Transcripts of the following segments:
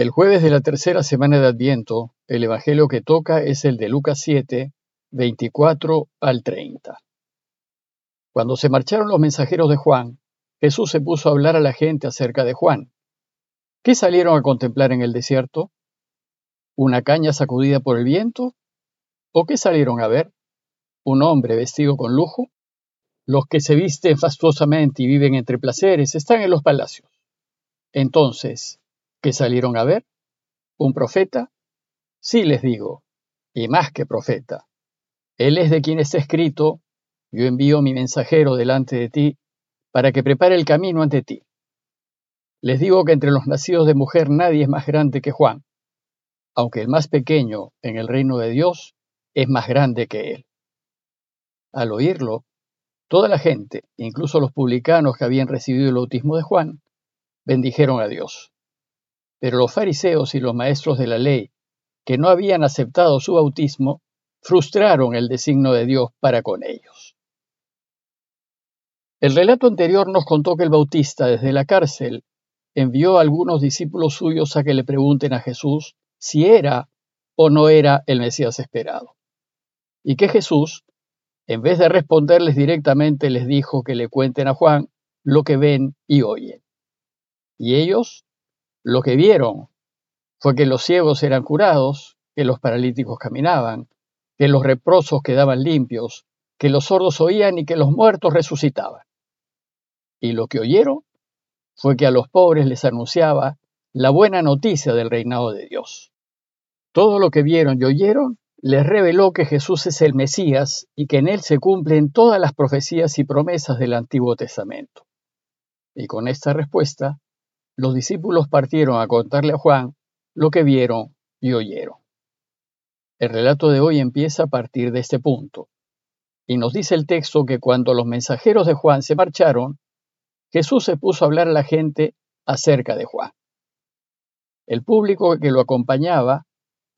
El jueves de la tercera semana de Adviento, el Evangelio que toca es el de Lucas 7, 24 al 30. Cuando se marcharon los mensajeros de Juan, Jesús se puso a hablar a la gente acerca de Juan. ¿Qué salieron a contemplar en el desierto? ¿Una caña sacudida por el viento? ¿O qué salieron a ver? ¿Un hombre vestido con lujo? Los que se visten fastuosamente y viven entre placeres están en los palacios. Entonces, ¿Qué salieron a ver? ¿Un profeta? Sí les digo, y más que profeta. Él es de quien está escrito, yo envío mi mensajero delante de ti, para que prepare el camino ante ti. Les digo que entre los nacidos de mujer nadie es más grande que Juan, aunque el más pequeño en el reino de Dios es más grande que él. Al oírlo, toda la gente, incluso los publicanos que habían recibido el bautismo de Juan, bendijeron a Dios. Pero los fariseos y los maestros de la ley, que no habían aceptado su bautismo, frustraron el designio de Dios para con ellos. El relato anterior nos contó que el Bautista desde la cárcel envió a algunos discípulos suyos a que le pregunten a Jesús si era o no era el Mesías esperado. Y que Jesús, en vez de responderles directamente, les dijo que le cuenten a Juan lo que ven y oyen. Y ellos lo que vieron fue que los ciegos eran curados, que los paralíticos caminaban, que los reprosos quedaban limpios, que los sordos oían y que los muertos resucitaban. Y lo que oyeron fue que a los pobres les anunciaba la buena noticia del reinado de Dios. Todo lo que vieron y oyeron les reveló que Jesús es el Mesías y que en él se cumplen todas las profecías y promesas del Antiguo Testamento. Y con esta respuesta, los discípulos partieron a contarle a Juan lo que vieron y oyeron. El relato de hoy empieza a partir de este punto, y nos dice el texto que cuando los mensajeros de Juan se marcharon, Jesús se puso a hablar a la gente acerca de Juan. El público que lo acompañaba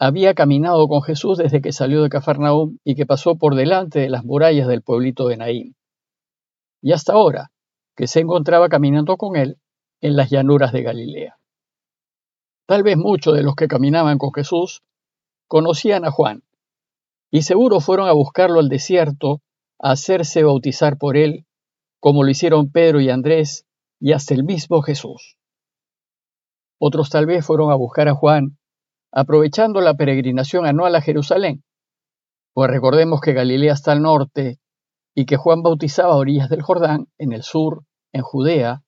había caminado con Jesús desde que salió de Cafarnaúm y que pasó por delante de las murallas del pueblito de Naín. Y hasta ahora, que se encontraba caminando con él en las llanuras de Galilea. Tal vez muchos de los que caminaban con Jesús conocían a Juan y seguro fueron a buscarlo al desierto a hacerse bautizar por él, como lo hicieron Pedro y Andrés y hasta el mismo Jesús. Otros tal vez fueron a buscar a Juan aprovechando la peregrinación anual a Jerusalén, pues recordemos que Galilea está al norte y que Juan bautizaba a orillas del Jordán, en el sur, en Judea,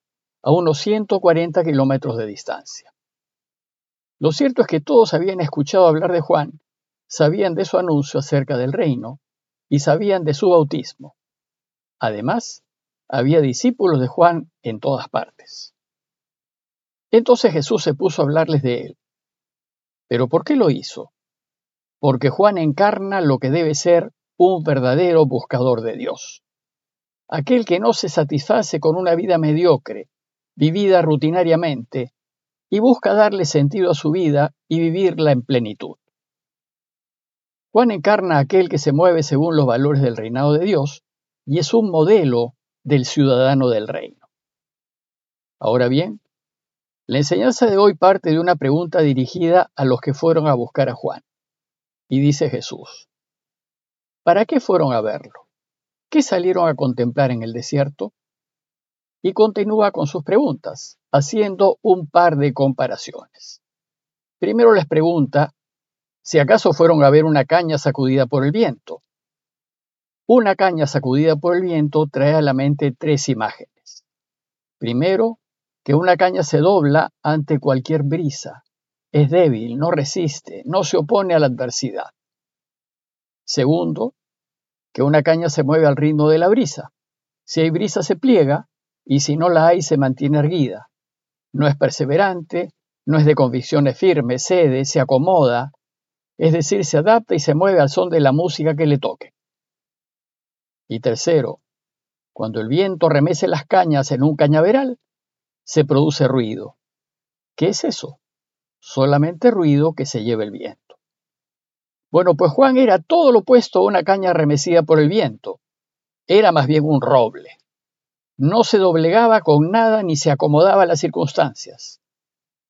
a unos 140 kilómetros de distancia. Lo cierto es que todos habían escuchado hablar de Juan, sabían de su anuncio acerca del reino y sabían de su bautismo. Además, había discípulos de Juan en todas partes. Entonces Jesús se puso a hablarles de él. ¿Pero por qué lo hizo? Porque Juan encarna lo que debe ser un verdadero buscador de Dios. Aquel que no se satisface con una vida mediocre, vivida rutinariamente, y busca darle sentido a su vida y vivirla en plenitud. Juan encarna a aquel que se mueve según los valores del reinado de Dios y es un modelo del ciudadano del reino. Ahora bien, la enseñanza de hoy parte de una pregunta dirigida a los que fueron a buscar a Juan. Y dice Jesús, ¿para qué fueron a verlo? ¿Qué salieron a contemplar en el desierto? Y continúa con sus preguntas, haciendo un par de comparaciones. Primero les pregunta si acaso fueron a ver una caña sacudida por el viento. Una caña sacudida por el viento trae a la mente tres imágenes. Primero, que una caña se dobla ante cualquier brisa. Es débil, no resiste, no se opone a la adversidad. Segundo, que una caña se mueve al ritmo de la brisa. Si hay brisa se pliega y si no la hay se mantiene erguida. No es perseverante, no es de convicciones firmes, cede, se acomoda, es decir, se adapta y se mueve al son de la música que le toque. Y tercero, cuando el viento remece las cañas en un cañaveral, se produce ruido. ¿Qué es eso? Solamente ruido que se lleva el viento. Bueno, pues Juan era todo lo opuesto a una caña remecida por el viento. Era más bien un roble. No se doblegaba con nada ni se acomodaba a las circunstancias.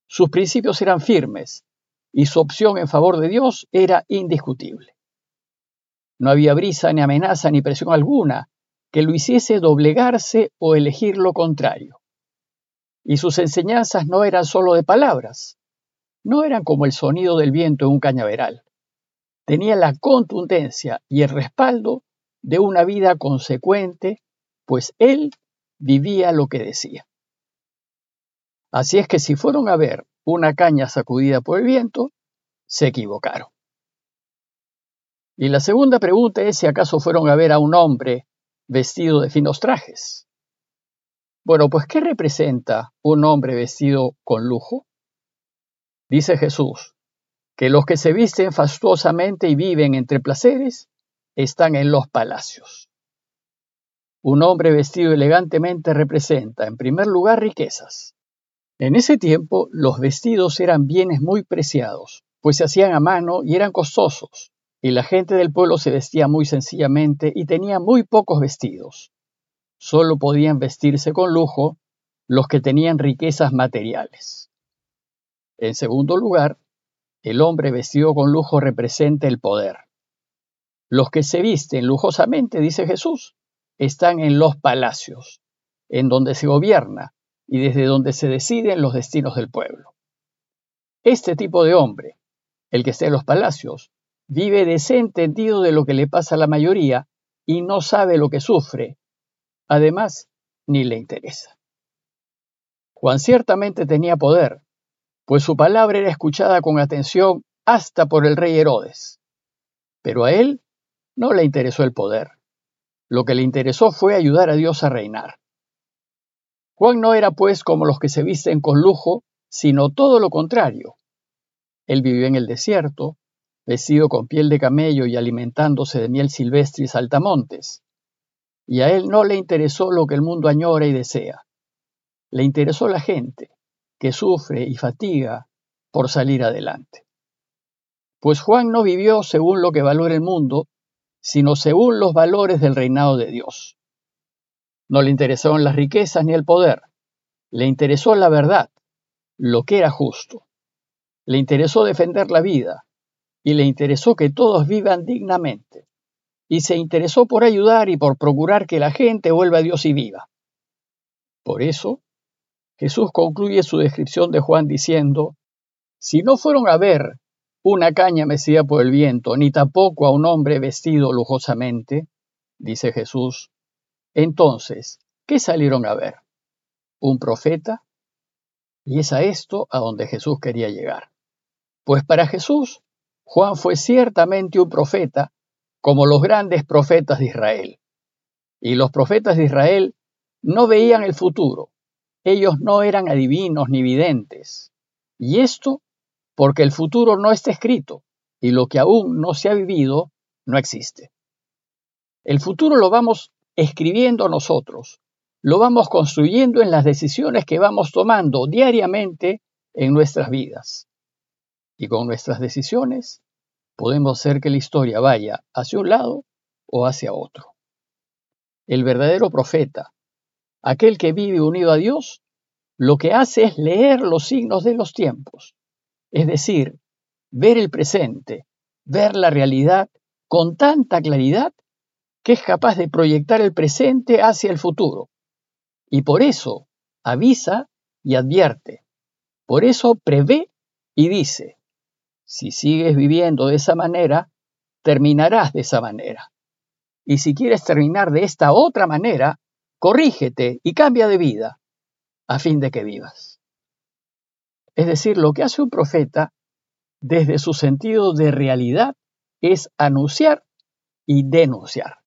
Sus principios eran firmes y su opción en favor de Dios era indiscutible. No había brisa ni amenaza ni presión alguna que lo hiciese doblegarse o elegir lo contrario. Y sus enseñanzas no eran sólo de palabras, no eran como el sonido del viento en un cañaveral. Tenía la contundencia y el respaldo de una vida consecuente, pues él vivía lo que decía. Así es que si fueron a ver una caña sacudida por el viento, se equivocaron. Y la segunda pregunta es si acaso fueron a ver a un hombre vestido de finos trajes. Bueno, pues ¿qué representa un hombre vestido con lujo? Dice Jesús, que los que se visten fastuosamente y viven entre placeres están en los palacios. Un hombre vestido elegantemente representa, en primer lugar, riquezas. En ese tiempo, los vestidos eran bienes muy preciados, pues se hacían a mano y eran costosos y la gente del pueblo se vestía muy sencillamente y tenía muy pocos vestidos. Solo podían vestirse con lujo los que tenían riquezas materiales. En segundo lugar, el hombre vestido con lujo representa el poder. Los que se visten lujosamente, dice Jesús, están en los palacios, en donde se gobierna y desde donde se deciden los destinos del pueblo. Este tipo de hombre, el que está en los palacios, vive desentendido de lo que le pasa a la mayoría y no sabe lo que sufre. Además, ni le interesa. Juan ciertamente tenía poder, pues su palabra era escuchada con atención hasta por el rey Herodes. Pero a él no le interesó el poder. Lo que le interesó fue ayudar a Dios a reinar. Juan no era pues como los que se visten con lujo, sino todo lo contrario. Él vivió en el desierto, vestido con piel de camello y alimentándose de miel silvestre y saltamontes. Y a él no le interesó lo que el mundo añora y desea. Le interesó la gente, que sufre y fatiga por salir adelante. Pues Juan no vivió según lo que valora el mundo, sino según los valores del reinado de Dios. No le interesaron las riquezas ni el poder, le interesó la verdad, lo que era justo. Le interesó defender la vida, y le interesó que todos vivan dignamente, y se interesó por ayudar y por procurar que la gente vuelva a Dios y viva. Por eso, Jesús concluye su descripción de Juan diciendo, si no fueron a ver una caña mecida por el viento, ni tampoco a un hombre vestido lujosamente, dice Jesús, entonces, ¿qué salieron a ver? ¿Un profeta? Y es a esto a donde Jesús quería llegar. Pues para Jesús, Juan fue ciertamente un profeta, como los grandes profetas de Israel. Y los profetas de Israel no veían el futuro. Ellos no eran adivinos ni videntes. Y esto porque el futuro no está escrito y lo que aún no se ha vivido no existe. El futuro lo vamos escribiendo nosotros, lo vamos construyendo en las decisiones que vamos tomando diariamente en nuestras vidas. Y con nuestras decisiones podemos hacer que la historia vaya hacia un lado o hacia otro. El verdadero profeta, aquel que vive unido a Dios, lo que hace es leer los signos de los tiempos, es decir, ver el presente, ver la realidad con tanta claridad que es capaz de proyectar el presente hacia el futuro. Y por eso avisa y advierte. Por eso prevé y dice, si sigues viviendo de esa manera, terminarás de esa manera. Y si quieres terminar de esta otra manera, corrígete y cambia de vida a fin de que vivas. Es decir, lo que hace un profeta desde su sentido de realidad es anunciar y denunciar.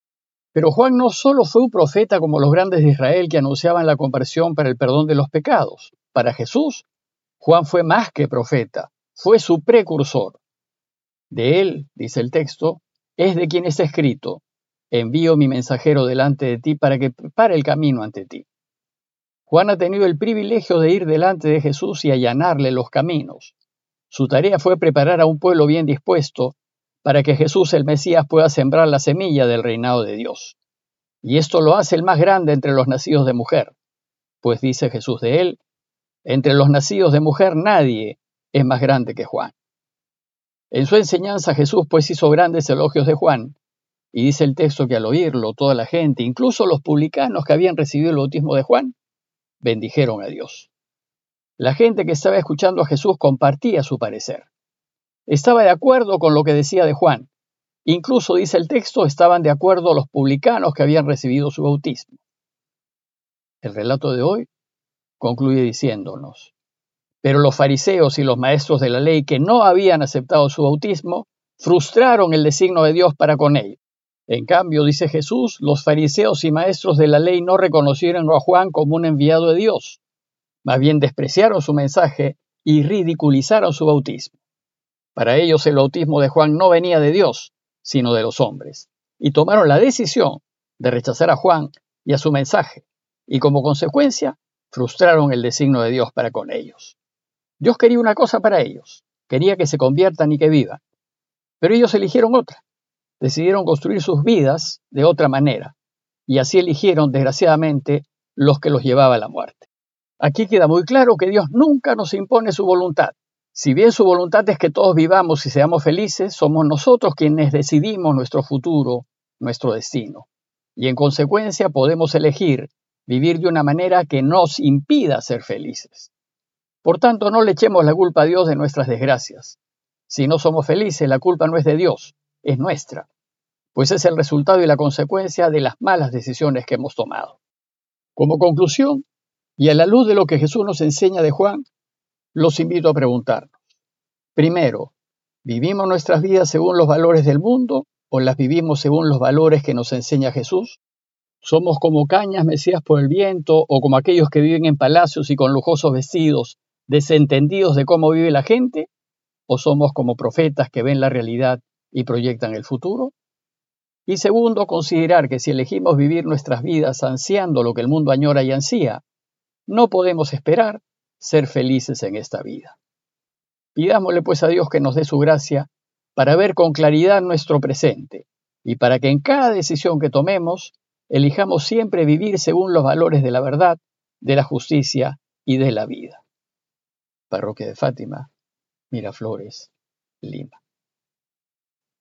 Pero Juan no solo fue un profeta como los grandes de Israel que anunciaban la conversión para el perdón de los pecados. Para Jesús, Juan fue más que profeta, fue su precursor. De él, dice el texto, es de quien está escrito, envío mi mensajero delante de ti para que prepare el camino ante ti. Juan ha tenido el privilegio de ir delante de Jesús y allanarle los caminos. Su tarea fue preparar a un pueblo bien dispuesto para que Jesús el Mesías pueda sembrar la semilla del reinado de Dios. Y esto lo hace el más grande entre los nacidos de mujer, pues dice Jesús de él, Entre los nacidos de mujer nadie es más grande que Juan. En su enseñanza Jesús pues hizo grandes elogios de Juan, y dice el texto que al oírlo toda la gente, incluso los publicanos que habían recibido el bautismo de Juan, bendijeron a Dios. La gente que estaba escuchando a Jesús compartía su parecer. Estaba de acuerdo con lo que decía de Juan. Incluso, dice el texto, estaban de acuerdo los publicanos que habían recibido su bautismo. El relato de hoy concluye diciéndonos, pero los fariseos y los maestros de la ley que no habían aceptado su bautismo frustraron el designio de Dios para con ellos. En cambio, dice Jesús, los fariseos y maestros de la ley no reconocieron a Juan como un enviado de Dios, más bien despreciaron su mensaje y ridiculizaron su bautismo. Para ellos el bautismo de Juan no venía de Dios, sino de los hombres, y tomaron la decisión de rechazar a Juan y a su mensaje, y como consecuencia frustraron el designio de Dios para con ellos. Dios quería una cosa para ellos, quería que se conviertan y que vivan, pero ellos eligieron otra, decidieron construir sus vidas de otra manera, y así eligieron, desgraciadamente, los que los llevaba a la muerte. Aquí queda muy claro que Dios nunca nos impone su voluntad. Si bien su voluntad es que todos vivamos y seamos felices, somos nosotros quienes decidimos nuestro futuro, nuestro destino. Y en consecuencia podemos elegir vivir de una manera que nos impida ser felices. Por tanto, no le echemos la culpa a Dios de nuestras desgracias. Si no somos felices, la culpa no es de Dios, es nuestra, pues es el resultado y la consecuencia de las malas decisiones que hemos tomado. Como conclusión, y a la luz de lo que Jesús nos enseña de Juan, los invito a preguntarnos. Primero, ¿vivimos nuestras vidas según los valores del mundo o las vivimos según los valores que nos enseña Jesús? ¿Somos como cañas mecidas por el viento o como aquellos que viven en palacios y con lujosos vestidos, desentendidos de cómo vive la gente? ¿O somos como profetas que ven la realidad y proyectan el futuro. Y segundo, considerar que si elegimos vivir nuestras vidas ansiando lo que el mundo añora y ansía, no podemos esperar ser felices en esta vida. Pidámosle pues a Dios que nos dé su gracia para ver con claridad nuestro presente y para que en cada decisión que tomemos elijamos siempre vivir según los valores de la verdad, de la justicia y de la vida. Parroquia de Fátima, Miraflores, Lima.